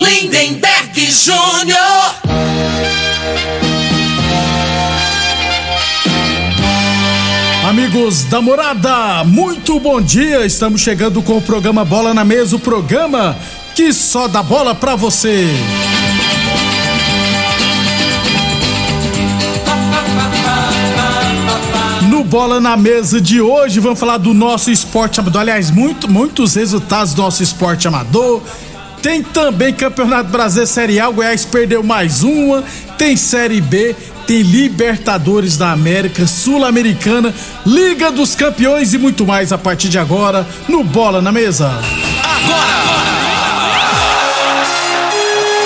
Lindenberg Júnior. Amigos da morada, muito bom dia. Estamos chegando com o programa Bola na Mesa o programa que só dá bola pra você. Bola na Mesa de hoje, vamos falar do nosso esporte amador. Aliás, muito, muitos resultados do nosso esporte amador. Tem também Campeonato Brasileiro Série A, Goiás perdeu mais uma. Tem Série B, tem Libertadores da América, Sul-Americana, Liga dos Campeões e muito mais a partir de agora no Bola na Mesa.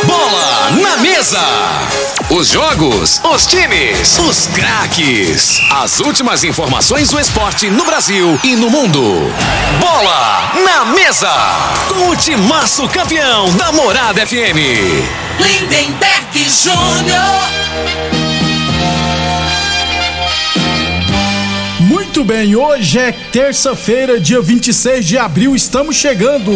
Bola na mesa. Os jogos, os times, os craques. As últimas informações do esporte no Brasil e no mundo. Bola na mesa. Com o timaço campeão da Morada FM. Lindenberg Júnior. Muito bem, hoje é terça-feira, dia 26 de abril, estamos chegando.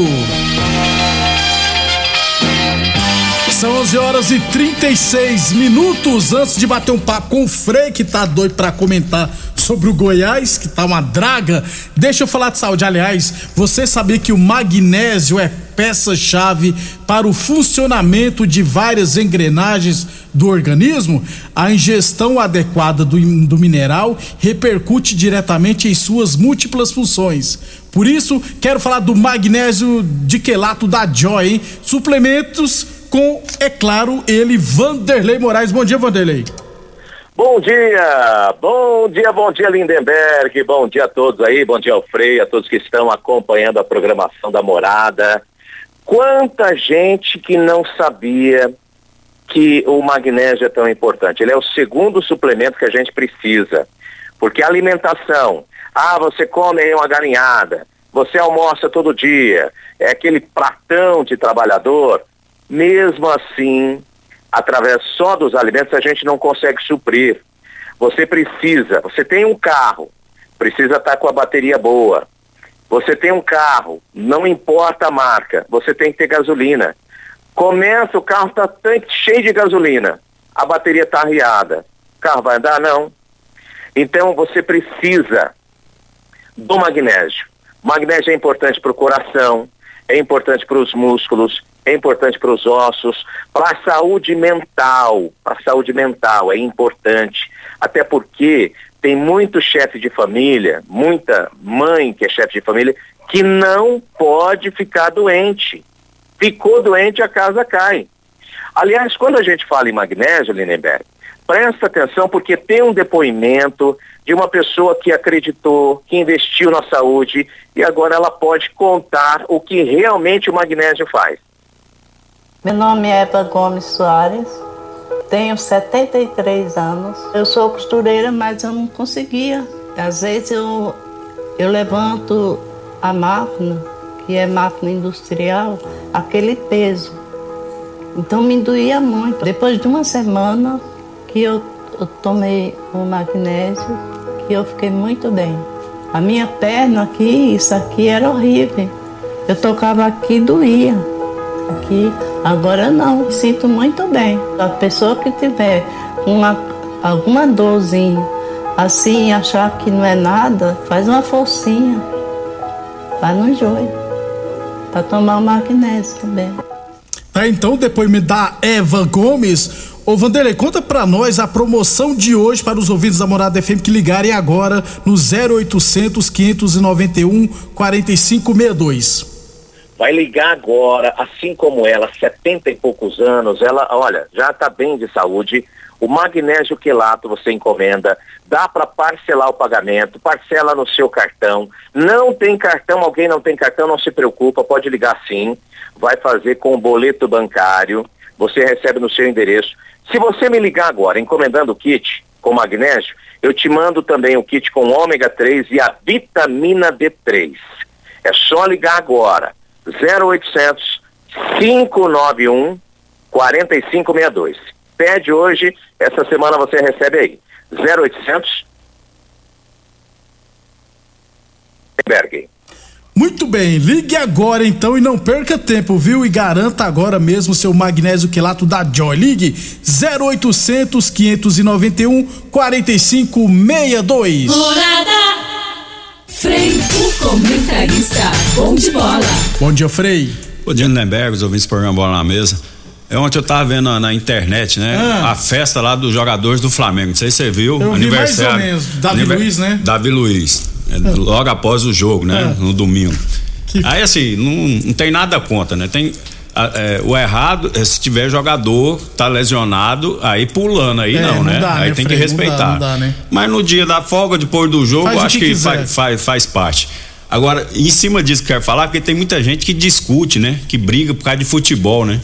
São 11 horas e 36 minutos antes de bater um papo com o Frei, que tá doido pra comentar sobre o Goiás, que tá uma draga. Deixa eu falar de saúde. Aliás, você sabia que o magnésio é peça-chave para o funcionamento de várias engrenagens do organismo? A ingestão adequada do, do mineral repercute diretamente em suas múltiplas funções. Por isso, quero falar do magnésio de quelato da Joy, hein? Suplementos com, é claro, ele, Vanderlei Moraes. Bom dia, Vanderlei. Bom dia, bom dia, bom dia Lindenberg, bom dia a todos aí, bom dia ao Frei, a todos que estão acompanhando a programação da morada. Quanta gente que não sabia que o magnésio é tão importante. Ele é o segundo suplemento que a gente precisa. Porque a alimentação, ah, você come uma galinhada, você almoça todo dia, é aquele pratão de trabalhador, mesmo assim, através só dos alimentos, a gente não consegue suprir. Você precisa, você tem um carro, precisa estar com a bateria boa. Você tem um carro, não importa a marca, você tem que ter gasolina. Começa, o carro está cheio de gasolina, a bateria está arriada. O carro vai andar? Não. Então você precisa do magnésio. Magnésio é importante para o coração, é importante para os músculos, é importante para os ossos, para a saúde mental. A saúde mental é importante, até porque tem muito chefe de família, muita mãe que é chefe de família, que não pode ficar doente. Ficou doente, a casa cai. Aliás, quando a gente fala em magnésio, Lindenberg, presta atenção porque tem um depoimento de uma pessoa que acreditou, que investiu na saúde e agora ela pode contar o que realmente o magnésio faz. Meu nome é Eva Gomes Soares, tenho 73 anos. Eu sou costureira, mas eu não conseguia. Às vezes eu, eu levanto a máquina, que é máquina industrial, aquele peso. Então me doía muito. Depois de uma semana que eu, eu tomei o magnésio, que eu fiquei muito bem. A minha perna aqui, isso aqui era horrível. Eu tocava aqui doía. Aqui, agora não, sinto muito bem. A pessoa que tiver uma, alguma dorzinha assim, achar que não é nada, faz uma forcinha. Vai no joio. para tomar o magnésio também. Tá, então, depoimento da Eva Gomes. Ô Vanderlei, conta pra nós a promoção de hoje para os ouvintes da Morada FM que ligarem agora no 0800 591 4562. Vai ligar agora, assim como ela, 70 e poucos anos, ela, olha, já está bem de saúde. O magnésio quelato você encomenda, dá para parcelar o pagamento, parcela no seu cartão. Não tem cartão, alguém não tem cartão, não se preocupa, pode ligar sim. Vai fazer com o boleto bancário, você recebe no seu endereço. Se você me ligar agora encomendando o kit com magnésio, eu te mando também o kit com ômega 3 e a vitamina D3. É só ligar agora. 0800 591 4562. Pede hoje, essa semana você recebe aí. 0800 Berg. Muito bem, ligue agora então e não perca tempo, viu? E garanta agora mesmo seu magnésio quelato da Joy. Ligue 0800 591 4562. Morada! Frei, o comentarista, bom de bola. Bom dia, Frei. Bom dia, Lindenberg, os ouvintes do programa Bola na Mesa. É ontem eu tava vendo na, na internet, né? Ah. A festa lá dos jogadores do Flamengo. Não sei se você viu. Eu vi mais ou menos. Davi Luiz, né? Davi Luiz. É, Logo após o jogo, né? Ah. No domingo. Que- Aí assim, não, não tem nada contra, né? Tem. É, o errado é se tiver jogador, tá lesionado, aí pulando, aí É, não, não né? dá, aí né, tem que Frei? Não dá, respeitar. não dá, né? Mas no dia da folga, depois do jogo, Faz acho que que, faz, faz, faz parte. Agora, em cima disso que eu quero falar, porque tem muita gente que discute, né? Que briga por causa de futebol, né?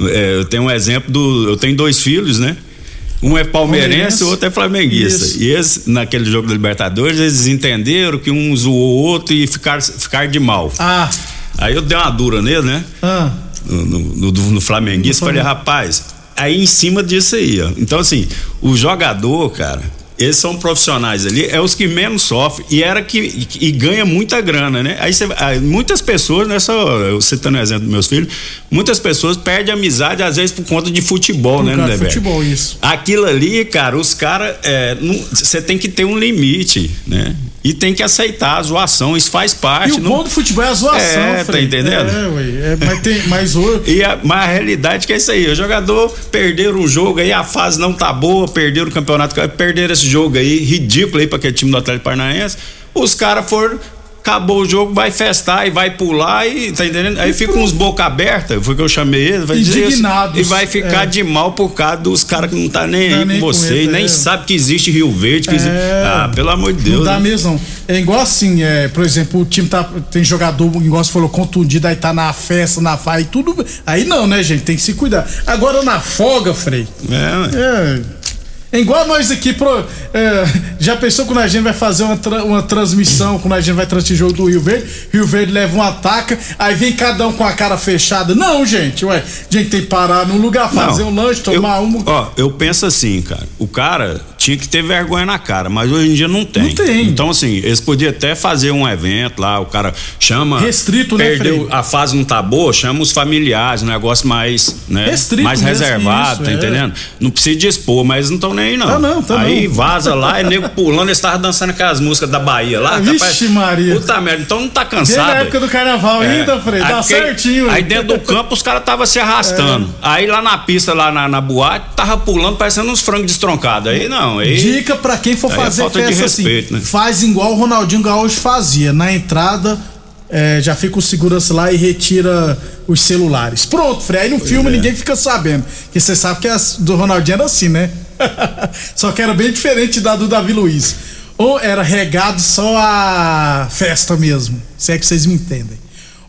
É, eu tenho um exemplo do. Eu tenho dois filhos, né? Um é palmeirense, o outro é flamenguista. Isso. E eles, naquele jogo da Libertadores, eles entenderam que um zoou o outro e ficar, ficar de mal. Ah, Aí eu dei uma dura nele, né? ah. No, no, no, no Flamenguista, falei, rapaz, aí em cima disso aí, ó. Então, assim, o jogador, cara, eles são profissionais ali, é os que menos sofrem e era que e, e ganha muita grana, né? Aí, você- aí muitas pessoas, nessa, eu citando o exemplo dos meus filhos, muitas pessoas perdem amizade às vezes por conta de futebol, Por né, Lindeberg? futebol, isso. Aquilo ali, cara, os caras, você tem que ter um limite, né? E tem que aceitar a zoação, isso faz parte. E o não- bom do futebol é a zoação, É, tá Frei. entendendo? É, ué. É, mas tem, mas o, E a, mas a realidade que é isso aí, o jogador perderam o jogo aí, a fase não tá boa, perderam o campeonato, perderam esse jogo aí, ridículo aí pra aquele time do Atlético Paranaense. Os caras foram, acabou o jogo, vai festar e vai pular e tá entendendo? Aí fica uns boca aberta, foi que eu chamei ele, vai dizer isso, e vai ficar é. de mal por causa dos caras que não tá nem Tá aí nem com você, e nem é. sabe que existe Rio Verde, que existe, É. ah, pelo amor de Deus. Não dá né? mesmo, não. É igual assim, é, por exemplo, o time tá. Tem jogador, igual você falou, contundido, aí tá na festa, na fa e tudo. Aí não, né, gente? Tem que se cuidar. Agora na folga, Frei. É, É. É igual nós aqui, pro, é, já pensou quando a gente vai fazer uma, tra- uma transmissão, quando a gente vai transmitir jogo do Rio Verde, Rio Verde leva um ataque, aí vem cada um com a cara fechada. Não, gente, ué, a gente tem que parar num lugar, fazer Não, um lanche, tomar eu, um. Ó, eu penso assim, cara. O cara tinha que ter vergonha na cara, mas hoje em dia não tem. Não tem. Então, assim, eles podiam até fazer um evento lá, o cara chama. Restrito, né, perdeu, Frei? A fase não tá boa, chama os familiares, um negócio mais, né? Restrito mais reservado, isso, tá é. entendendo? Não precisa de expor, mas não estão nem aí, não. Tá não, tá aí não. vaza lá, é nego pulando, eles estavam dançando aquelas músicas da Bahia lá. Vixe, Maria. Puta merda, então não tá Desde cansado. a época do carnaval É. ainda, Frei, dá porque- certinho. Aí dentro do campo os caras tava se arrastando. É. Aí lá na pista, lá na, na boate, tava pulando, parecendo uns frangos destroncados. Aí não, Dica pra quem for é fazer de festa respeito, assim, né? faz igual o Ronaldinho Gaúcho fazia. Na entrada, é, já fica o segurança lá e retira os celulares. Pronto, Frei. Aí no filme é. ninguém fica sabendo. Porque você sabe que as do Ronaldinho era assim, né? só que era bem diferente da do Davi Luiz. Ou era regado só a festa mesmo. Se é que vocês me entendem.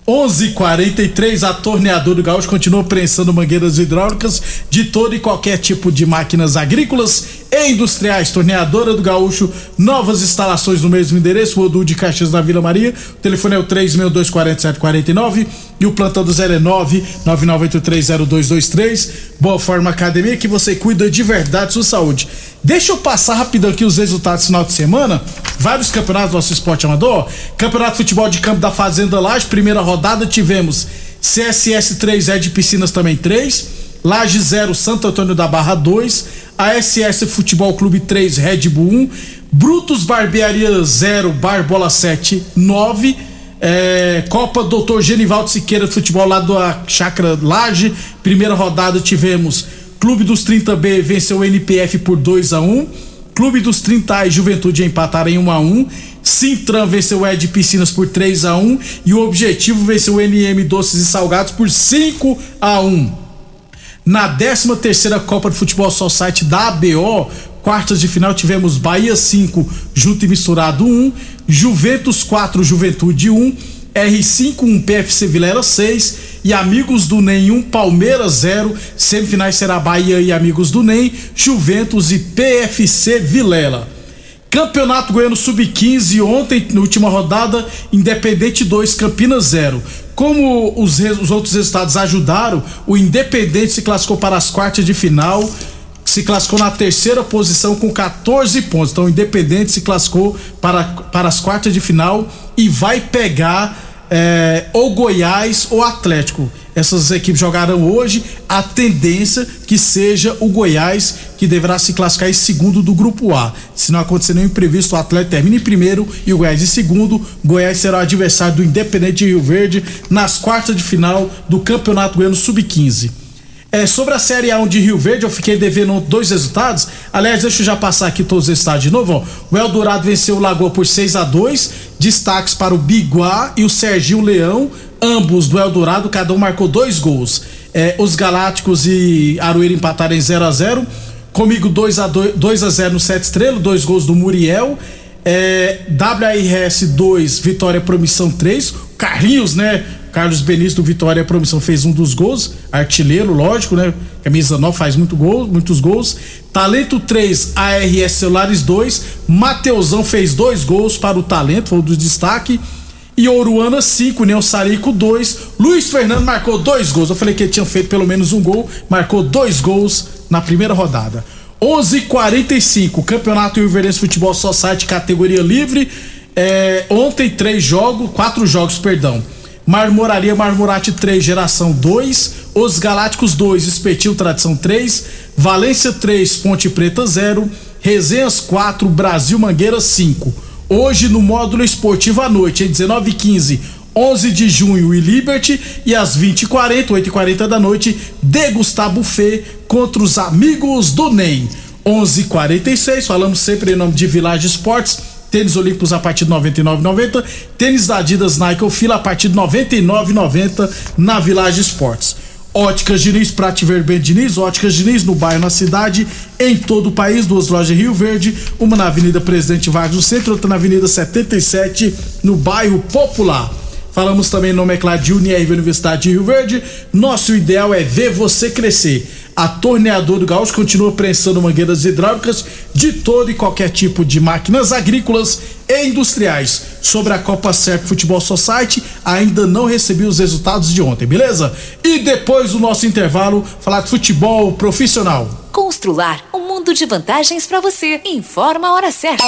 11:43 a torneadora do Gaúcho continua prensando mangueiras hidráulicas de todo e qualquer tipo de máquinas agrícolas e industriais. Torneadora do Gaúcho, novas instalações no mesmo endereço, Rodul de Caxias na Vila Maria. O telefone é o 3624749 e o plantão do 09 99830223. Boa Forma Academia que você cuida de verdade sua saúde. Deixa eu passar rapidão aqui os resultados do final de semana. Vários campeonatos do nosso esporte amador. Campeonato de Futebol de Campo da Fazenda Laje, primeira rodada tivemos CSS 3, Ed Piscinas também 3. Laje 0, Santo Antônio da Barra 2. ASS Futebol Clube 3, Red Bull 1. Brutus Barbearia 0, Barbola 7, 9. É, Copa Doutor Genivaldo Siqueira Futebol lá da Chácara Laje. Primeira rodada tivemos Clube dos 30B venceu o NPF por 2 a 1 Clube dos 30 e Juventude empataram em 1 a 1 Sintran venceu o Ed Piscinas por 3 a 1 e o Objetivo venceu o NM Doces e Salgados por 5 a 1. Na 13 terceira Copa de Futebol Society da ABO, quartas de final tivemos Bahia 5, Junto e Misturado 1, Juventus 4, Juventude 1, R5 1, PFC Vilela 6 e Amigos do NEM 1, Palmeiras 0. Semifinais será Bahia e Amigos do NEM, Juventus e PFC Vilela. Campeonato Goiano Sub-15, ontem, na última rodada, Independente 2, Campinas 0. Como os, os outros resultados ajudaram, o Independente se classificou para as quartas de final, se classificou na terceira posição com 14 pontos. Então, o Independente se classificou para, para as quartas de final e vai pegar é, ou Goiás ou Atlético. Essas equipes jogarão hoje. A tendência que seja o Goiás que deverá se classificar em segundo do grupo A. Se não acontecer nenhum imprevisto, o Atlético termina em primeiro e o Goiás em segundo. Goiás será o adversário do Independente de Rio Verde nas quartas de final do Campeonato Goiano Sub-15. É, sobre a Série A1 de Rio Verde, eu fiquei devendo dois resultados. Aliás, deixa eu já passar aqui todos os estados de novo. Ó. O Eldorado venceu o Lagoa por 6 a 2 Destaques para o Biguá e o Serginho Leão, ambos do Eldorado, cada um marcou dois gols. É, os Galácticos e Aroeira empataram em 0 a 0 Comigo 2 a 2, 2 a 0 no Sete Estrela, dois gols do Muriel. É, WRS 2, Vitória Promissão 3. Carlinhos, né? Carlos Benício do Vitória Promissão fez um dos gols, artilheiro, lógico, né? Camisa 9 faz muito gol, muitos gols. Talento 3, ARS Celulares 2. Mateusão fez dois gols para o Talento, foi o do destaque. E Oruana 5, Neo Sarico 2. Luiz Fernando marcou dois gols. Eu falei que ele tinha feito pelo menos um gol, marcou dois gols na primeira rodada. 11:45 Campeonato Ilverense Futebol Society categoria livre. É, ontem três jogos, quatro jogos, perdão. Marmoraria Marmorate 3, Geração 2, Os Galácticos 2, Espetil Tradição 3, Valência 3, Ponte Preta 0, Resenhas 4, Brasil Mangueira 5. Hoje no módulo esportivo à noite, em 19h15, 11 de junho e Liberty. E às 20h40, 8h40 da noite, degustar buffet contra os amigos do NEM. 11:46 falamos sempre em nome de Village Esportes Tênis Olímpicos a partir de 99,90. Tênis da Adidas Nike ou Fila a partir de 99,90 na Village Esportes. Óticas Diniz, Prate Verben Diniz, Óticas Diniz no bairro, na cidade, em todo o país, duas lojas em Rio Verde, uma na Avenida Presidente Vargas no centro, outra na Avenida 77 no bairro Popular. Falamos também no Meclar de Unirv Universidade de Rio Verde. Nosso ideal é ver você crescer. A torneadora do Gaúcho continua prensando mangueiras hidráulicas de todo e qualquer tipo de máquinas agrícolas e industriais. Sobre a Copa Serp Futebol Society, ainda não recebi os resultados de ontem, beleza? E depois do nosso intervalo, falar de futebol profissional. Constrular um mundo de vantagens para você. Informa a hora certa.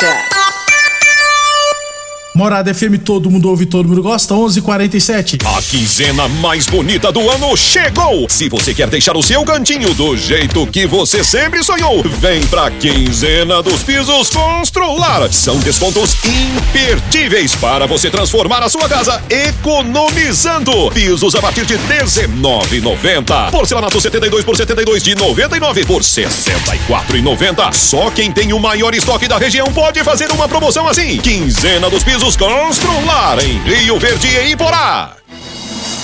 Morada FM, todo mundo ouve, todo mundo gosta, 11:47. A quinzena mais bonita do ano chegou! Se você quer deixar o seu cantinho do jeito que você sempre sonhou, vem pra quinzena dos pisos Constrular. São descontos imperdíveis para você transformar a sua casa economizando. Pisos a partir de 19,90. Porcelanato 72 por 72 de 99 por 64,90. Só quem tem o maior estoque da região pode fazer uma promoção assim. Quinzena dos pisos Pisos Constrular em Rio Verde e Iporá.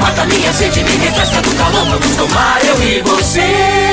Mata minha sede, me refresca do calor. Vamos tomar eu e você.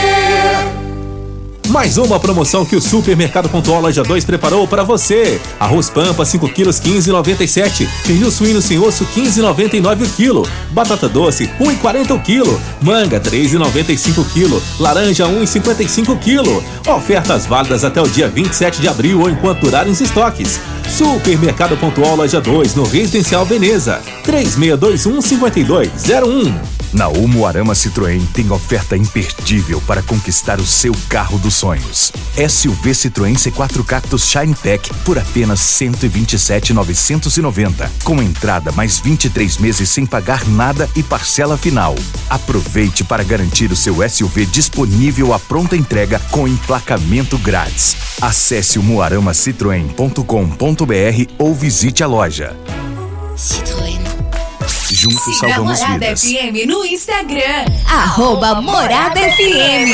Mais uma promoção que o Supermercado Pontual Loja 2 preparou para você. Arroz Pampa 5 quilos 15,97. Pernil suíno sem osso 15,99 o quilo. Batata doce 1,40 o quilo. Manga 3,95 o quilo. Laranja 1,55 o quilo. Ofertas válidas até o dia 27 de abril ou enquanto durarem os estoques. Supermercado Pontual Loja 2 no Residencial Veneza. 3621 5201. Na Umuarama Citroën tem oferta imperdível para conquistar o seu carro dos sonhos. SUV Citroën C4 Cactus Shine Tech por apenas 127,990, com entrada mais 23 meses sem pagar nada e parcela final. Aproveite para garantir o seu SUV disponível à pronta entrega com emplacamento grátis. Acesse o muaramacitroen.com.br ou visite a loja. Citroën. Juntos Siga salvamos Morada vidas. FM no Instagram. Arroba Morada FM.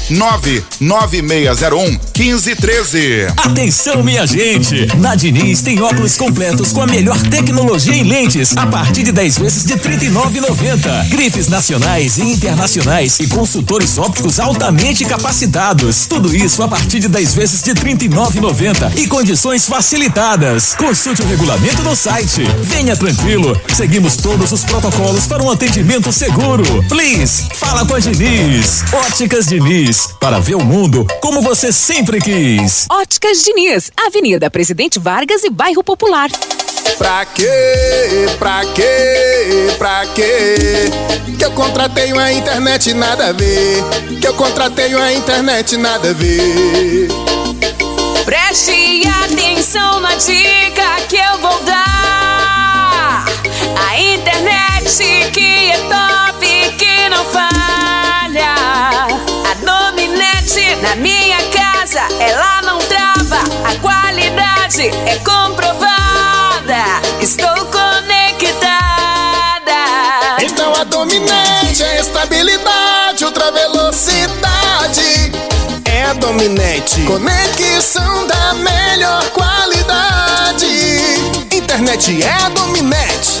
99601 1513. Atenção, minha gente! Na Diniz tem óculos completos com a melhor tecnologia em lentes, a partir de 10 vezes de R$ 39,90. Grifes nacionais e internacionais e consultores ópticos altamente capacitados. Tudo isso a partir de 10 vezes de R$ 39,90 e condições facilitadas. Consulte o regulamento no site. Venha tranquilo, seguimos todos os protocolos para um atendimento seguro. Please, fala com a Diniz. Óticas Diniz, para ver o mundo como você sempre quis. Óticas Diniz, Avenida Presidente Vargas e Bairro Popular. Pra quê? Pra quê? Pra quê? Que eu contratei uma internet nada a ver. Que eu contratei uma internet nada a ver. Preste atenção na dica que eu vou dar. A internet que é top, que não falha. Na minha casa, ela não trava. A qualidade é comprovada. Estou conectada. Então a dominante é estabilidade, ultra velocidade. É a dominante. Conexão da melhor qualidade. Internet é a dominante.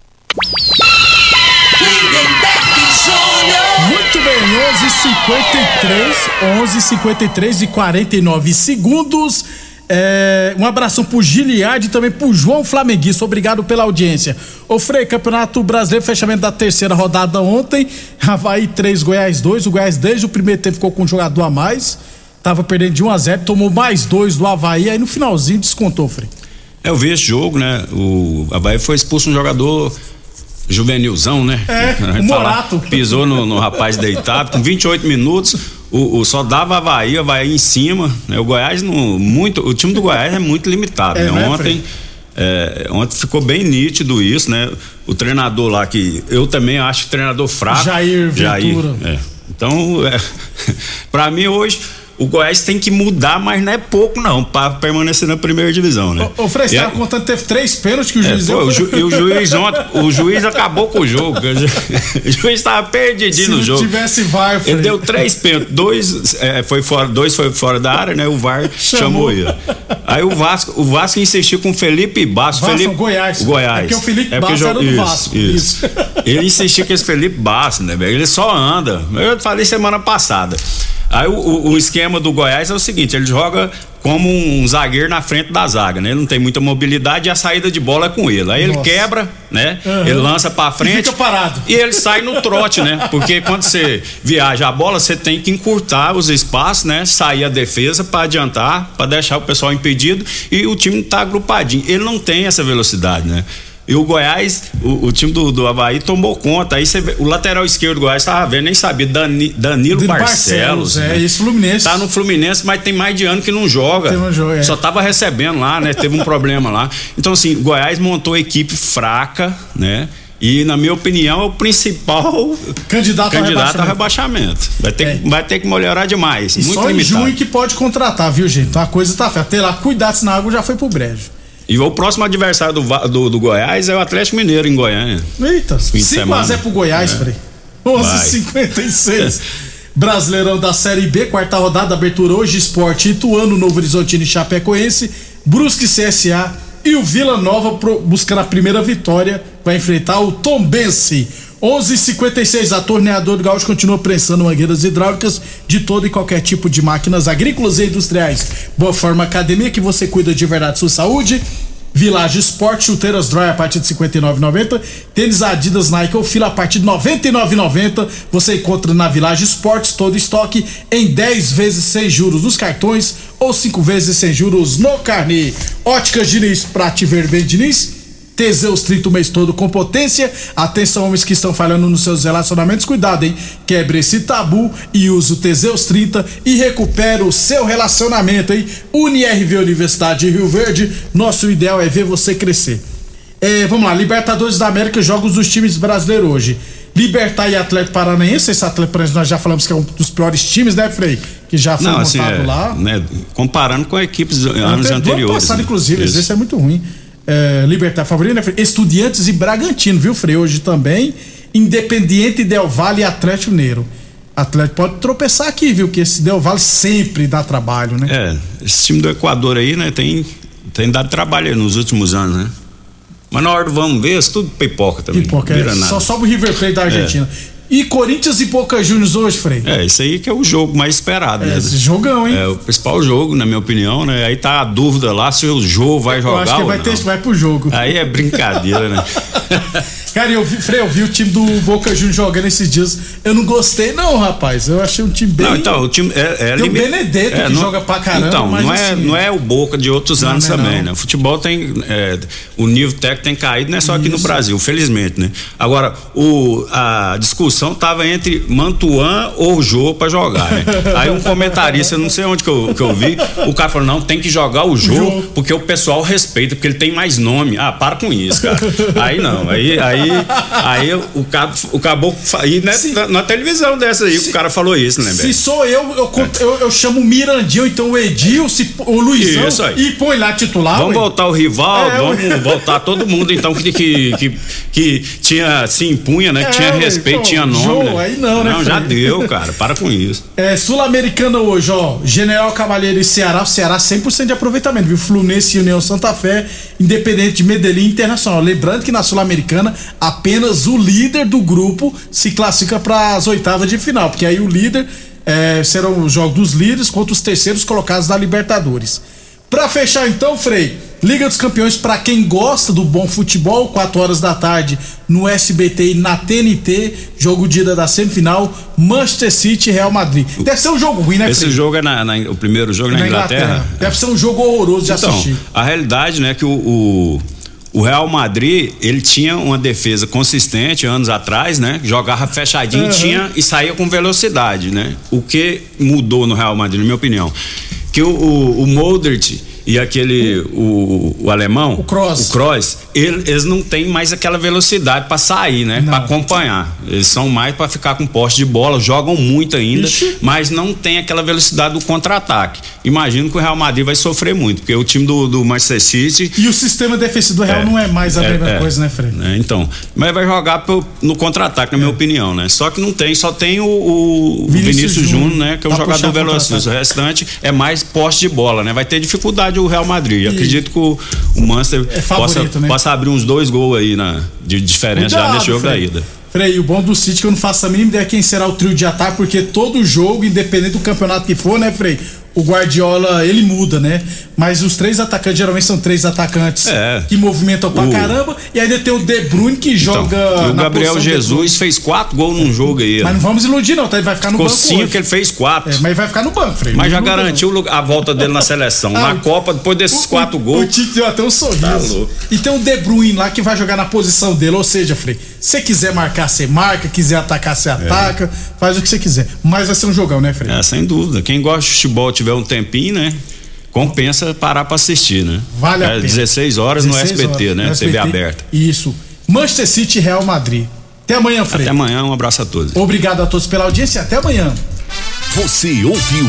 Muito bem, 11:53, 11:53 e 49 segundos. É, um abração pro Giliard e também pro João Flamenguista. Obrigado pela audiência. Ô Frei, Campeonato Brasileiro, fechamento da terceira rodada ontem. Havaí 3, Goiás 2. O Goiás desde o primeiro tempo ficou com um jogador a mais. Tava perdendo de 1 a 0 tomou mais dois do Havaí, aí no finalzinho descontou, Frei. É, eu vi esse jogo, né? O Havaí foi expulso um jogador juvenilzão, né? É, o Morato. Pisou no, no rapaz deitado, com 28 minutos. O, o, só dava Havaí, Havaí em cima. Né? O Goiás, no, muito, o time do Goiás é muito limitado. É, né? né, Ontem, é, ontem ficou bem nítido isso, né? O treinador lá que eu também acho treinador fraco. Jair Ventura. é. Então, é, para mim hoje o Goiás tem que mudar, mas não é pouco não, para permanecer na primeira divisão, né? Ô, Frei, você E tava a- contando que teve três pênaltis que o é, juiz pô, deu. o, ju- e o juiz ontem, o juiz acabou com o jogo. O juiz estava perdidinho Se no jogo. tivesse VAR, Frei. Ele deu três pênaltis, dois é, foi fora, dois foi fora da área, né? O VAR chamou, Chamou. ele. Aí o Vasco, o Vasco insistiu com o Felipe. Vasco, Felipe, Goiás. O Goiás. É porque o Felipe Bastos jo- era do isso, Vasco. Isso. Ele insistiu com esse Felipe Bastos, né, velho? Ele só anda. Eu falei semana passada. Aí o, o- o esquema do Goiás é o seguinte: ele joga como um zagueiro na frente da zaga, né? Ele não tem muita mobilidade e a saída de bola é com ele. Aí ele Nossa. quebra, né? Aham. Ele lança pra frente. fica parado. E ele sai no trote, né? Porque quando você viaja a bola, você tem que encurtar os espaços, né? Sair a defesa pra adiantar, pra deixar o pessoal impedido e o time tá agrupadinho. Ele não tem essa velocidade, né? E o Goiás, o, o time do, do Havaí tomou conta. Aí você vê, o lateral esquerdo do Goiás tava vendo, nem sabia, Dani- Danilo Danilo Barcelos. Barcelos, é, né? esse Fluminense. Tá no Fluminense, mas tem mais de ano que não joga. Que não joga, é. Só tava recebendo lá, né? Teve um problema lá. Então, assim, o Goiás montou equipe fraca, né? E, na minha opinião, é o principal Candidato ao candidato rebaixamento. rebaixamento. Vai ter, É. que- vai ter que melhorar demais. E muito só em limitado. junho que pode contratar, viu, gente? Então a coisa tá feia. Até lá, cuidado, senão a água já foi pro brejo. E o próximo adversário do, do, do Goiás é o Atlético Mineiro, em Goiânia. Eita, Fim de 5x0 semana. pro Goiás, É. Frei. Vai. 11:56. Brasileirão da Série B, quarta rodada, abertura hoje, Esporte Ituano, Novo Horizontino e Chapecoense, Brusque CSA e o Vila Nova pro- buscando a primeira vitória, vai enfrentar o Tombense. 11:56 a torneador do Gaúcho continua prensando mangueiras hidráulicas de todo e qualquer tipo de máquinas agrícolas e industriais. Boa Forma Academia que você cuida de verdade sua saúde. Village Sport, chuteiras Dry a partir de R$ 59,90. Tênis Adidas Nike ou Fila a partir de R$ 99,90. Você encontra na Village Sports todo estoque em 10 vezes sem juros nos cartões ou 5 vezes sem juros no carnê. Óticas Diniz, pra te ver bem, Diniz. Teseus 30 o mês todo com potência. Atenção, homens que estão falhando nos seus relacionamentos. Cuidado, hein? Quebre esse tabu e use o Teseus 30 e recupere o seu relacionamento, hein? UniRV Universidade de Rio Verde. Nosso ideal é ver você crescer. É, vamos lá, Libertadores da América, jogos dos times brasileiros hoje. Libertar e Atlético Paranaense. Esse Atlético Paranaense nós já falamos que é um dos piores times, né, Frei? Que já foi Não, montado assim, é, lá. né, comparando com equipes anos anteriores. Ano passado, né? inclusive, Isso. esse é muito ruim. É, Libertar favorito, né? Estudiantes e Bragantino, viu, Frei? Hoje também. Independiente, Del Valle e Atlético Mineiro. Atlético pode tropeçar aqui, viu? Que esse Del Valle sempre dá trabalho, né? É, esse time do Equador aí, né, tem, tem dado trabalho nos últimos anos, né? Mas na hora do vamos ver, isso tudo pipoca também. Pipoca, é, só sobe o River Plate da Argentina. E Corinthians e Boca Juniors hoje, Frei? É, isso aí que é o jogo mais esperado, né? É, esse jogão, hein? É o principal jogo, na minha opinião, né? Aí tá a dúvida lá se o Jô vai Eu jogar acho que ou vai, ter, vai pro jogo. Aí é brincadeira, né? Cara, eu vi, Frei, eu vi o time do Boca Juniors jogando esses dias. Eu não gostei, não, rapaz. Eu achei um time bem. Não, então, o time é, é Tem o Benedetto é, que não- joga pra caramba, Então, não é, assim- não é o Boca de outros anos não é também, não. né? O futebol tem. é, o nível técnico tem caído, não é só aqui no Isso. Brasil, felizmente, né? Agora, o, a discussão tava entre Mantuan ou Jô pra jogar, né? Aí um comentarista, não sei onde que eu, que eu vi, o cara falou: não, tem que jogar o Jô, porque o pessoal respeita, porque ele tem mais nome. Ah, para com isso, cara. Aí não, aí, aí, aí o, cabo, o caboclo. E né, na, na televisão dessa aí, o cara falou isso, né, Se velho? sou eu, eu, eu, eu chamo o Mirandinho, então o Edil, se, o Luizão Isso aí. e põe lá titular. Vamos ué. voltar o rival, É, vamos ué. voltar todo mundo então que, que, que, que tinha se impunha, né? Que É, tinha ué, respeito, pô. tinha nome. Jô, né? aí não, né, Não, já deu, cara. Para com isso. É, Sul-Americana hoje, ó. General Cavalheiro e Ceará. O Ceará 100% de aproveitamento, viu? Fluminense e União Santa Fé, Independente de Medellín Internacional. Lembrando que na Sul-Americana apenas o líder do grupo se classifica para as oitavas de final, porque aí o líder é, serão os jogos dos líderes contra os terceiros colocados da Libertadores. Pra fechar então, Frei, Liga dos Campeões pra quem gosta do bom futebol, 4 horas da tarde no SBT e na TNT, jogo dia da semifinal, Manchester City e Real Madrid. Deve ser um jogo ruim, né, Esse Frei? jogo é na, na- o primeiro jogo na, Na Inglaterra. Deve ser um jogo horroroso de então, assistir. a realidade, né, que o, o, o Real Madrid, ele tinha uma defesa consistente anos atrás, né? Jogava fechadinho Uhum. tinha, e saía com velocidade, né? O que mudou no Real Madrid, na minha opinião, que o, o, o Modric e aquele o, o alemão, o Kroos, o Kroos ele- eles não têm mais aquela velocidade para sair, né? Para acompanhar. Eles são mais para ficar com poste de bola, jogam muito ainda, mas não tem aquela velocidade do contra-ataque. Imagino que o Real Madrid vai sofrer muito, porque o time do, do Manchester City E o sistema defensivo do Real É, não é mais a é, mesma é. coisa, né, Frei? né? Então, mas vai jogar pro- no contra-ataque, na minha opinião, né? Só que não tem, só tem o, o Vinícius Vinícius, Júnior, né? Que é um puxar jogador velocista. O restante é mais poste de bola, né? Vai ter dificuldade o Real Madrid. Acredito que o, o Manchester É favorito, possa, né? possa abrir uns dois gols aí na, de diferença já Cuidado, nesse jogo da Frei. ida. Frei, o bom do City é que eu não faço a mínima ideia quem será o trio de ataque, porque todo jogo, independente do campeonato que for, né, Frei? O Guardiola, ele muda, né? Mas os três atacantes, geralmente são três atacantes É. que movimentam pra O- caramba. E ainda tem o De Bruyne que joga. E o Gabriel Jesus fez quatro gols num jogo aí. Mas não vamos iludir, não, tá? Ele vai ficar no Ficou banco. cinco, hoje. que ele fez quatro. É, mas vai ficar no banco, Frei. Mas já Não muda, não. garantiu o a volta dele na seleção. Ah, na Copa, depois desses quatro gols. O Tite deu até um sorriso. Tá louco. E tem o De Bruyne lá que vai jogar na posição dele. Ou seja, Frei, se quiser marcar, você marca. Quiser atacar, você ataca. Faz o que você quiser. Mas vai ser um jogão, né, Frei? É, sem dúvida. Quem gosta de futebol tiver um tempinho, né? Compensa parar pra assistir, né? Vale a é, pena. 16 horas no 16 SBT, horas, né? no TV SBT. aberta. Isso. Manchester City Real Madrid. Até amanhã, Frei. Até amanhã, um abraço a todos. Obrigado a todos pela audiência e até amanhã. Você ouviu